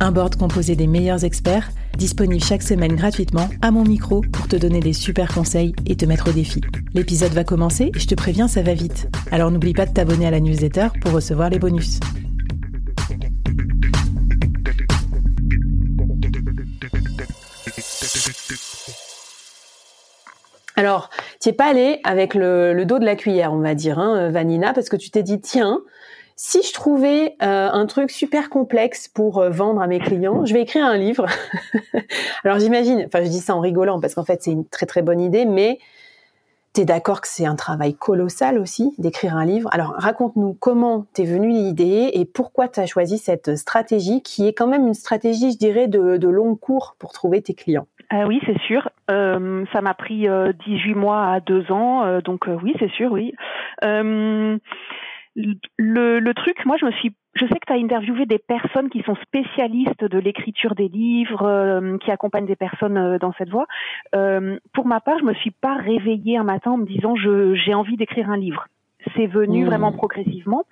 Un board composé des meilleurs experts, disponible chaque semaine gratuitement à mon micro pour te donner des super conseils et te mettre au défi. L'épisode va commencer et je te préviens, ça va vite. Alors n'oublie pas de t'abonner à la newsletter pour recevoir les bonus. Alors, tu n'es pas allé avec le, dos de la cuillère, on va dire, hein, Vanina, parce que tu t'es dit, tiens, si je trouvais euh, un truc super complexe pour euh, vendre à mes clients, je vais écrire un livre. Alors j'imagine, enfin je dis ça en rigolant parce qu'en fait c'est une très très bonne idée, mais tu es d'accord que c'est un travail colossal aussi d'écrire un livre? Alors raconte-nous comment t'es venue l'idée et pourquoi tu as choisi cette stratégie qui est quand même une stratégie, je dirais, de, long cours pour trouver tes clients. Ah oui, c'est sûr. Euh, ça m'a pris 18 mois à 2 ans, donc oui, c'est sûr, oui le, le, truc, moi, je me suis, je sais que tu as interviewé des personnes qui sont spécialistes de l'écriture des livres, euh, qui accompagnent des personnes euh, dans cette voie. Euh, pour ma part, je me suis pas réveillée un matin en me disant je j'ai envie d'écrire un livre. C'est venu mmh. vraiment progressivement.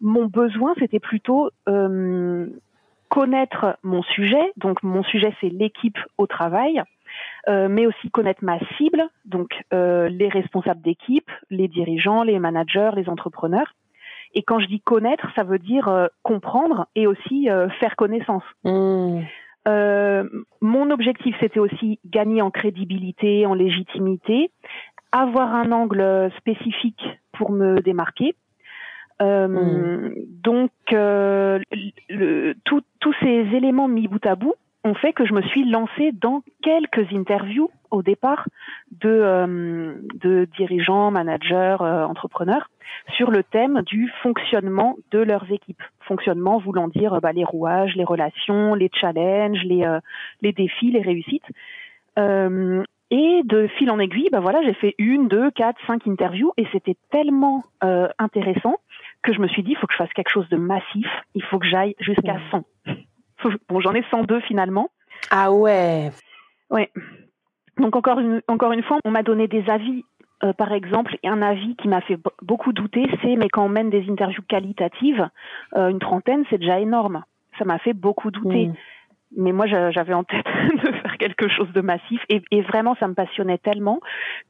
Mon besoin, c'était plutôt connaître mon sujet. Donc, mon sujet, c'est l'équipe au travail. mais aussi connaître ma cible, donc les responsables d'équipe, les dirigeants, les managers, les entrepreneurs. Et quand je dis connaître, ça veut dire euh, comprendre et aussi euh, faire connaissance. Mmh. Euh, mon objectif, c'était aussi gagner en crédibilité, en légitimité, avoir un angle spécifique pour me démarquer. Mmh. Donc, tous ces éléments mis bout à bout ont fait que je me suis lancée dans quelques interviews au départ de, euh, de dirigeants, managers, euh, entrepreneurs sur le thème du fonctionnement de leurs équipes. Fonctionnement voulant dire bah, les rouages, les relations, les challenges, les, euh, les défis, les réussites. et de fil en aiguille, bah voilà, j'ai fait une, deux, quatre, cinq interviews et c'était tellement intéressant que je me suis dit, il faut que je fasse quelque chose de massif, il faut que j'aille jusqu'à 100. Bon, j'en ai 102 finalement. Ah ouais. Ouais. Donc encore une, encore une fois, on m'a donné des avis. Euh, par exemple, un avis qui m'a fait beaucoup douter, c'est mais quand on mène des interviews qualitatives, euh, une trentaine, c'est déjà énorme. Ça m'a fait beaucoup douter. Mm. Mais moi, j'avais en tête de faire quelque chose de massif et, et vraiment, ça me passionnait tellement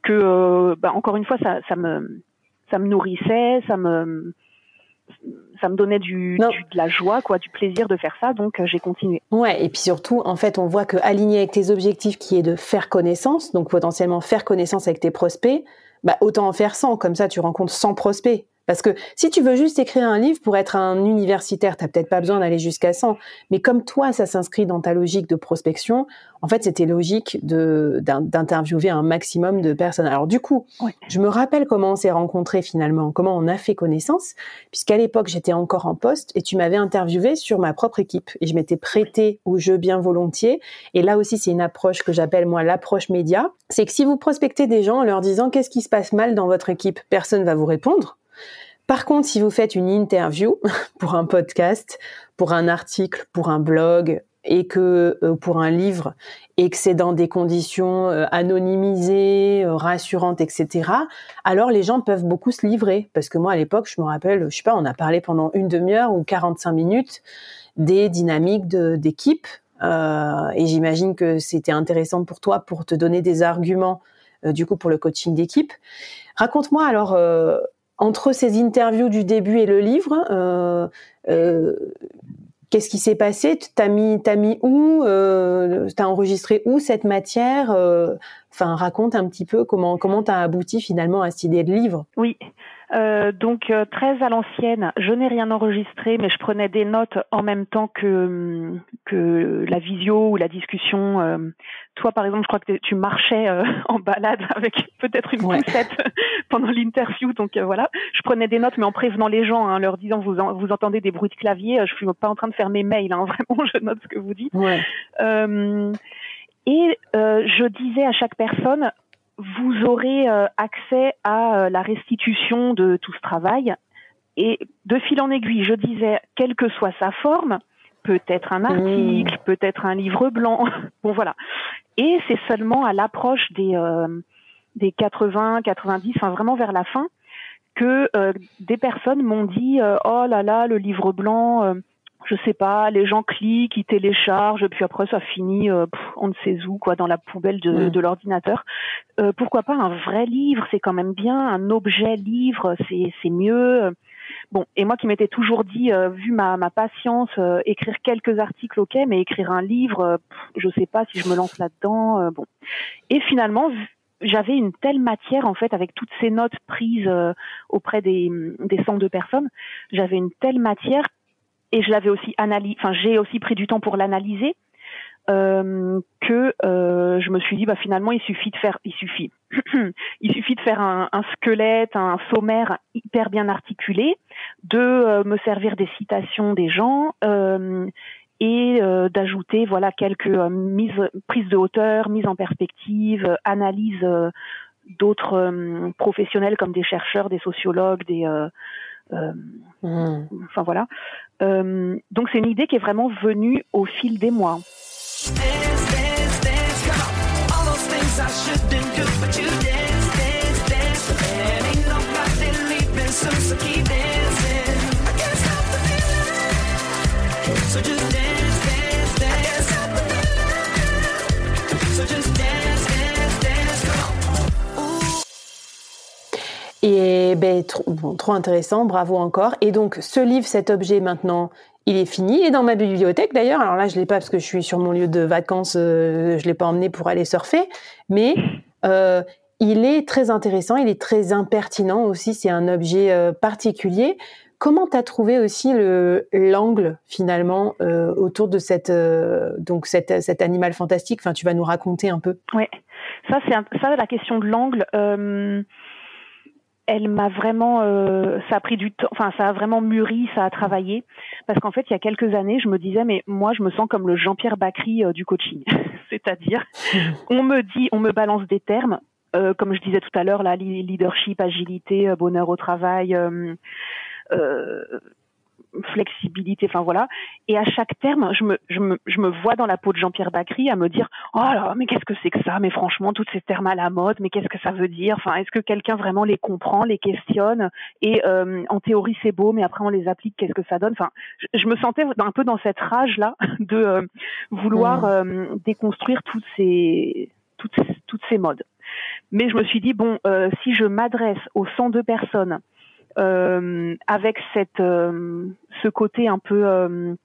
que, euh, bah, encore une fois, ça, ça me, ça me nourrissait, ça me, ça me donnait du, de la joie, quoi, du plaisir de faire ça, donc euh, j'ai continué. Ouais, et puis surtout, en fait, on voit que aligné avec tes objectifs, qui est de faire connaissance, donc potentiellement faire connaissance avec tes prospects, bah autant en faire 100, comme ça tu rencontres 100 prospects. Parce que si tu veux juste écrire un livre pour être un universitaire, t'as peut-être pas besoin d'aller jusqu'à 100. Mais comme toi, ça s'inscrit dans ta logique de prospection, en fait, c'était logique d'interviewer un maximum de personnes. Alors du coup, je me rappelle comment on s'est rencontrés finalement, comment on a fait connaissance, puisqu'à l'époque, j'étais encore en poste et tu m'avais interviewé sur ma propre équipe et je m'étais prêtée au jeu bien volontiers. Et là aussi, c'est une approche que j'appelle moi l'approche média. C'est que si vous prospectez des gens en leur disant qu'est-ce qui se passe mal dans votre équipe, personne va vous répondre par contre, si vous faites une interview pour un podcast, pour un article, pour un blog et que euh, pour un livre et que c'est dans des conditions euh, anonymisées, euh, rassurantes, etc. Alors les gens peuvent beaucoup se livrer parce que moi à l'époque, je me rappelle, je sais pas, on a parlé pendant une demi-heure ou 45 minutes des dynamiques d'équipe et j'imagine que c'était intéressant pour toi pour te donner des arguments du coup pour le coaching d'équipe. Raconte-moi alors entre ces interviews du début et le livre, euh, euh, qu'est-ce qui s'est passé? T'as mis, t'as mis où? Euh, T'as enregistré où cette matière? Enfin, raconte un petit peu comment comment t'as abouti finalement à cette idée de livre. Oui. Euh, donc euh, très à l'ancienne, je n'ai rien enregistré, mais je prenais des notes en même temps que que la visio ou la discussion. Euh, toi, par exemple, je crois que tu marchais en balade avec peut-être une poussette pendant l'interview, donc voilà. Je prenais des notes, mais en prévenant les gens, hein, leur disant vous vous entendez des bruits de clavier, je suis pas en train de faire mes mails, hein, vraiment, je note ce que vous dites. et je disais à chaque personne vous aurez euh, accès à euh, la restitution de tout ce travail. Et de fil en aiguille, je disais, quelle que soit sa forme, peut-être un article, mmh. peut-être un livre blanc, bon voilà. Et c'est seulement à l'approche des, euh, des 80, 90, enfin vraiment vers la fin, que des personnes m'ont dit, oh là là, le livre blanc, je sais pas, les gens cliquent, ils téléchargent, puis après ça finit, euh, on ne sait où, quoi, dans la poubelle de, de l'ordinateur. Euh, pourquoi pas un vrai livre C'est quand même bien, un objet livre, c'est c'est mieux. Bon, et moi qui m'étais toujours dit, euh, vu ma, ma patience, écrire quelques articles, ok, mais écrire un livre, je sais pas si je me lance là-dedans. bon, et finalement, j'avais une telle matière en fait avec toutes ces notes prises auprès des, des cent de personnes, j'avais une telle matière et je l'avais aussi analysé, enfin j'ai aussi pris du temps pour l'analyser, euh, que euh, je me suis dit bah finalement il suffit de faire, il suffit, il suffit de faire un, squelette, un sommaire hyper bien articulé, de euh, me servir des citations des gens euh, et euh, d'ajouter voilà quelques mises, prises de hauteur, mises en perspective, analyse d'autres professionnels comme des chercheurs, des sociologues, des mmh. Enfin voilà. Euh, donc c'est une idée qui est vraiment venue au fil des mois. Et ben, trop, intéressant, bravo encore. Et donc, ce livre, cet objet, maintenant, il est fini. Est dans ma bibliothèque d'ailleurs. Alors là, je l'ai pas parce que je suis sur mon lieu de vacances. Euh, je l'ai pas emmené pour aller surfer, mais euh, il est très intéressant. Il est très impertinent aussi. C'est un objet euh, particulier. Comment tu as trouvé aussi le l'angle finalement autour de cette donc cet animal fantastique? Enfin, tu vas nous raconter un peu. Oui, ça c'est ça la question de l'angle elle m'a vraiment, euh, ça a pris du temps, enfin ça a vraiment mûri, ça a travaillé, parce qu'en fait il y a quelques années je me disais mais moi je me sens comme le Jean-Pierre Bacry euh, du coaching, c'est-à-dire on me dit, on me balance des termes, euh, comme je disais tout à l'heure là, leadership, agilité, bonheur au travail, flexibilité, enfin voilà. Et à chaque terme, je me, je me, je me vois dans la peau de Jean-Pierre Bacry à me dire, oh là, mais qu'est-ce que c'est que ça? Mais franchement, tous ces termes à la mode, mais qu'est-ce que ça veut dire? Enfin, est-ce que quelqu'un vraiment les comprend, les questionne? Et euh, en théorie, c'est beau, mais après on les applique, qu'est-ce que ça donne Enfin, je, me sentais un peu dans cette rage là de euh, vouloir euh, déconstruire toutes ces, toutes, toutes ces modes. Mais je me suis dit bon, si je m'adresse aux 102 personnes euh, avec cette euh, ce côté un peu euh,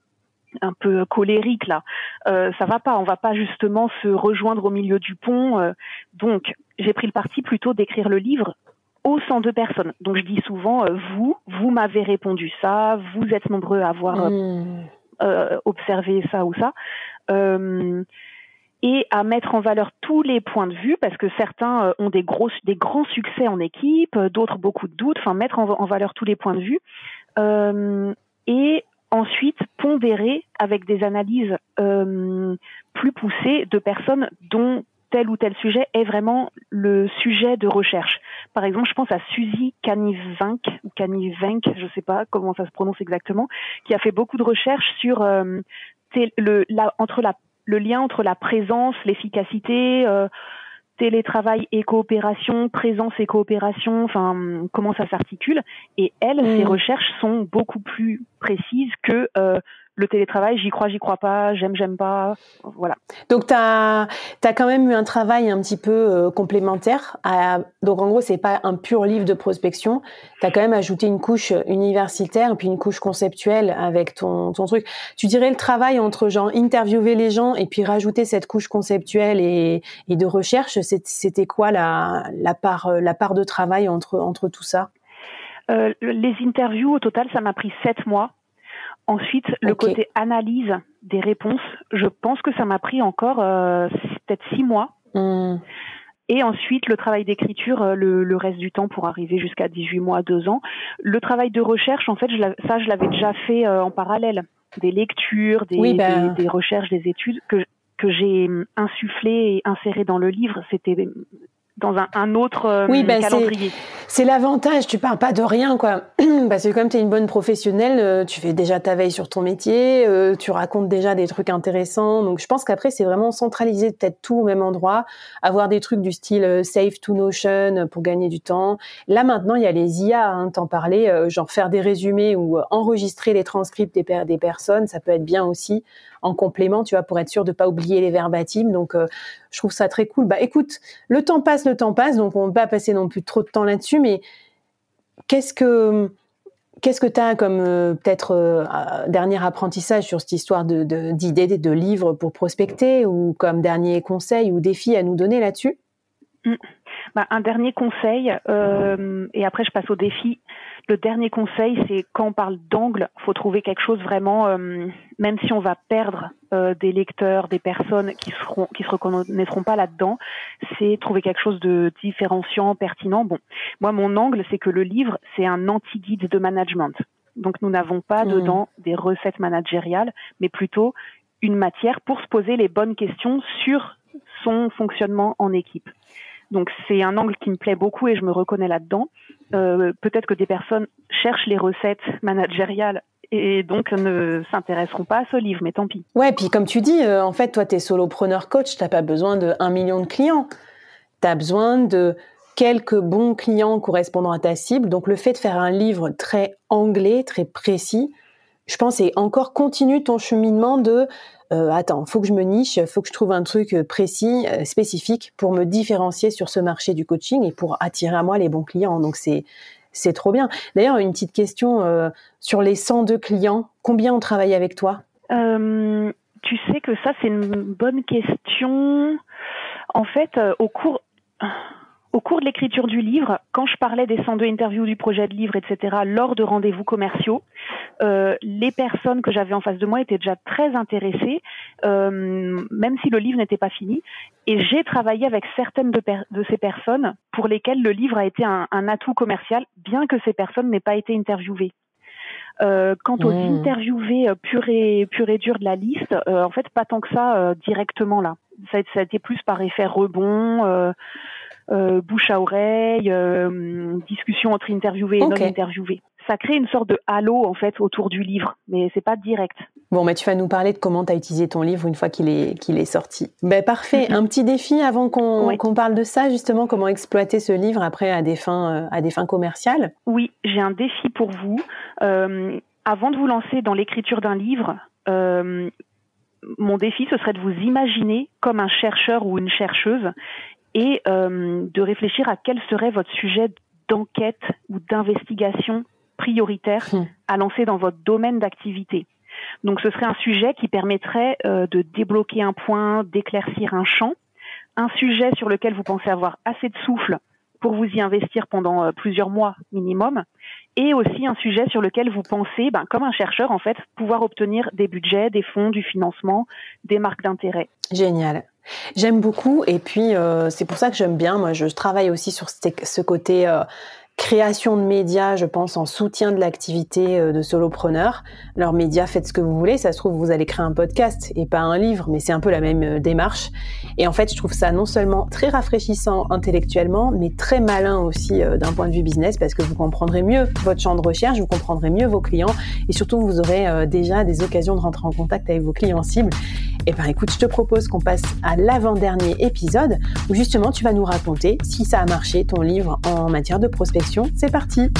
un peu colérique là, ça va pas. On va pas justement se rejoindre au milieu du pont. donc j'ai pris le parti plutôt d'écrire le livre aux 102 personnes. Donc je dis souvent vous, vous m'avez répondu ça, vous êtes nombreux à avoir mmh. observé ça ou ça et à mettre en valeur tous les points de vue parce que certains euh, ont des gros, des grands succès en équipe, euh, d'autres beaucoup de doutes. Enfin, mettre en, valeur tous les points de vue euh, et ensuite pondérer avec des analyses euh, plus poussées de personnes dont tel ou tel sujet est vraiment le sujet de recherche. Par exemple, je pense à Suzy Canivenc ou Canivenc, je ne sais pas comment ça se prononce exactement, qui a fait beaucoup de recherches sur euh, le, la, entre la le lien entre la présence, l'efficacité, euh, télétravail et coopération, présence et coopération, enfin comment ça s'articule. Et elles, ces mm. recherches sont beaucoup plus précises que euh, le télétravail, j'y crois, j'y crois pas, j'aime, j'aime pas, voilà. Donc tu as, as, quand même eu un travail un petit peu euh, complémentaire. À, donc en gros, c'est pas un pur livre de prospection, tu as quand même ajouté une couche universitaire et puis une couche conceptuelle avec ton, ton truc. Tu dirais le travail entre genre interviewer les gens et puis rajouter cette couche conceptuelle et, et de recherche, c'était quoi la, la, part, la part de travail entre, entre tout ça? Les interviews, au total, ça m'a pris sept mois. Ensuite, le côté analyse des réponses, je pense que ça m'a pris encore peut-être six mois. Hmm. Et ensuite, le travail d'écriture, euh, le, reste du temps pour arriver jusqu'à 18 mois, 2 ans. Le travail de recherche, en fait, je ça, je l'avais déjà fait euh, en parallèle. Des lectures, des, ben. des, des, recherches, des études que, que j'ai hum, insufflé et inséré dans le livre. C'était dans un, un autre euh, oui, calendrier. C'est l'avantage, tu parles pas de rien, quoi. Parce que comme tu es une bonne professionnelle, euh, tu fais déjà ta veille sur ton métier, euh, tu racontes déjà des trucs intéressants. Donc je pense qu'après, c'est vraiment centraliser peut-être tout au même endroit, avoir des trucs du style Save to Notion pour gagner du temps. Là maintenant, il y a les IA, hein, t'en parlais, genre faire des résumés ou enregistrer les transcripts des, des personnes, ça peut être bien aussi en complément, tu vois, pour être sûr de pas oublier les verbatims. Donc, euh, je trouve ça très cool. Bah, écoute, le temps passe, le temps passe, donc on va pas passer non plus trop de temps là-dessus, mais qu'est-ce que Qu'est-ce que tu as comme euh, peut-être euh, dernier apprentissage sur cette histoire d'idées, de, de, livres pour prospecter ou comme dernier conseil ou défi à nous donner là-dessus? Mmh. Bah, Un dernier conseil, et après je passe au défi. Le dernier conseil, c'est quand on parle d'angle, faut trouver quelque chose vraiment, euh, même si on va perdre euh, des lecteurs, des personnes qui seront, qui se reconnaîtront pas là-dedans, c'est trouver quelque chose de différenciant, pertinent. Bon, moi, mon angle, c'est que le livre, c'est un anti-guide de management. Donc, nous n'avons pas mmh. dedans des recettes managériales, mais plutôt une matière pour se poser les bonnes questions sur son fonctionnement en équipe. Donc c'est un angle qui me plaît beaucoup et je me reconnais là-dedans. Euh, peut-être que des personnes cherchent les recettes managériales et donc ne s'intéresseront pas à ce livre, mais tant pis. Ouais, puis comme tu dis, euh, en fait, toi, tu es solopreneur coach, tu n'as pas besoin de 1 million de clients. Tu as besoin de quelques bons clients correspondant à ta cible. Donc le fait de faire un livre très anglais, très précis, je pense, et encore continue ton cheminement de euh, attends, faut que je me niche, faut que je trouve un truc euh, précis, euh, spécifique pour me différencier sur ce marché du coaching et pour attirer à moi les bons clients. Donc c'est c'est trop bien. D'ailleurs, une petite question euh, sur les 102 clients, combien ont travaillé avec toi? Tu sais que ça c'est une bonne question. En fait, au cours au cours de l'écriture du livre, quand je parlais des 102 interviews du projet de livre, etc., lors de rendez-vous commerciaux, euh, les personnes que j'avais en face de moi étaient déjà très intéressées, euh, même si le livre n'était pas fini. Et j'ai travaillé avec certaines de, ces personnes pour lesquelles le livre a été un, atout commercial, bien que ces personnes n'aient pas été interviewées. Euh, quant aux mmh. interviewés pur et pur et dur de la liste, en fait, pas tant que ça directement là. Ça, ça, a été plus par effet rebond. Euh, bouche à oreille, euh, discussion entre interviewés et non interviewés. Ça crée une sorte de halo en fait autour du livre, mais c'est pas direct. Bon, mais tu vas nous parler de comment tu as utilisé ton livre une fois qu'il est, qu'il est sorti. Ben, parfait. Un petit défi avant qu'on, parle de ça, justement, comment exploiter ce livre après à des fins, euh, à des fins commerciales? Oui, j'ai un défi pour vous. avant de vous lancer dans l'écriture d'un livre, mon défi, ce serait de vous imaginer comme un chercheur ou une chercheuse et euh, de réfléchir à quel serait votre sujet d'enquête ou d'investigation prioritaire hmm. à lancer dans votre domaine d'activité. Donc ce serait un sujet qui permettrait euh, de débloquer un point, d'éclaircir un champ, un sujet sur lequel vous pensez avoir assez de souffle pour vous y investir pendant euh, plusieurs mois minimum, et aussi un sujet sur lequel vous pensez, ben, comme un chercheur en fait, pouvoir obtenir des budgets, des fonds, du financement, des marques d'intérêt. Génial. J'aime beaucoup et puis euh, c'est pour ça que j'aime bien. Moi, je travaille aussi sur ce côté euh, création de médias, je pense, en soutien de l'activité euh, de solopreneur. Alors, médias, faites ce que vous voulez. Ça se trouve, vous allez créer un podcast et pas un livre, mais c'est un peu la même euh, démarche. Et en fait, je trouve ça non seulement très rafraîchissant intellectuellement, mais très malin aussi euh, d'un point de vue business parce que vous comprendrez mieux votre champ de recherche, vous comprendrez mieux vos clients et surtout, vous aurez déjà des occasions de rentrer en contact avec vos clients cibles. Et eh ben, écoute, je te propose qu'on passe à l'avant-dernier épisode où justement, tu vas nous raconter si ça a marché ton livre en matière de prospection. C'est parti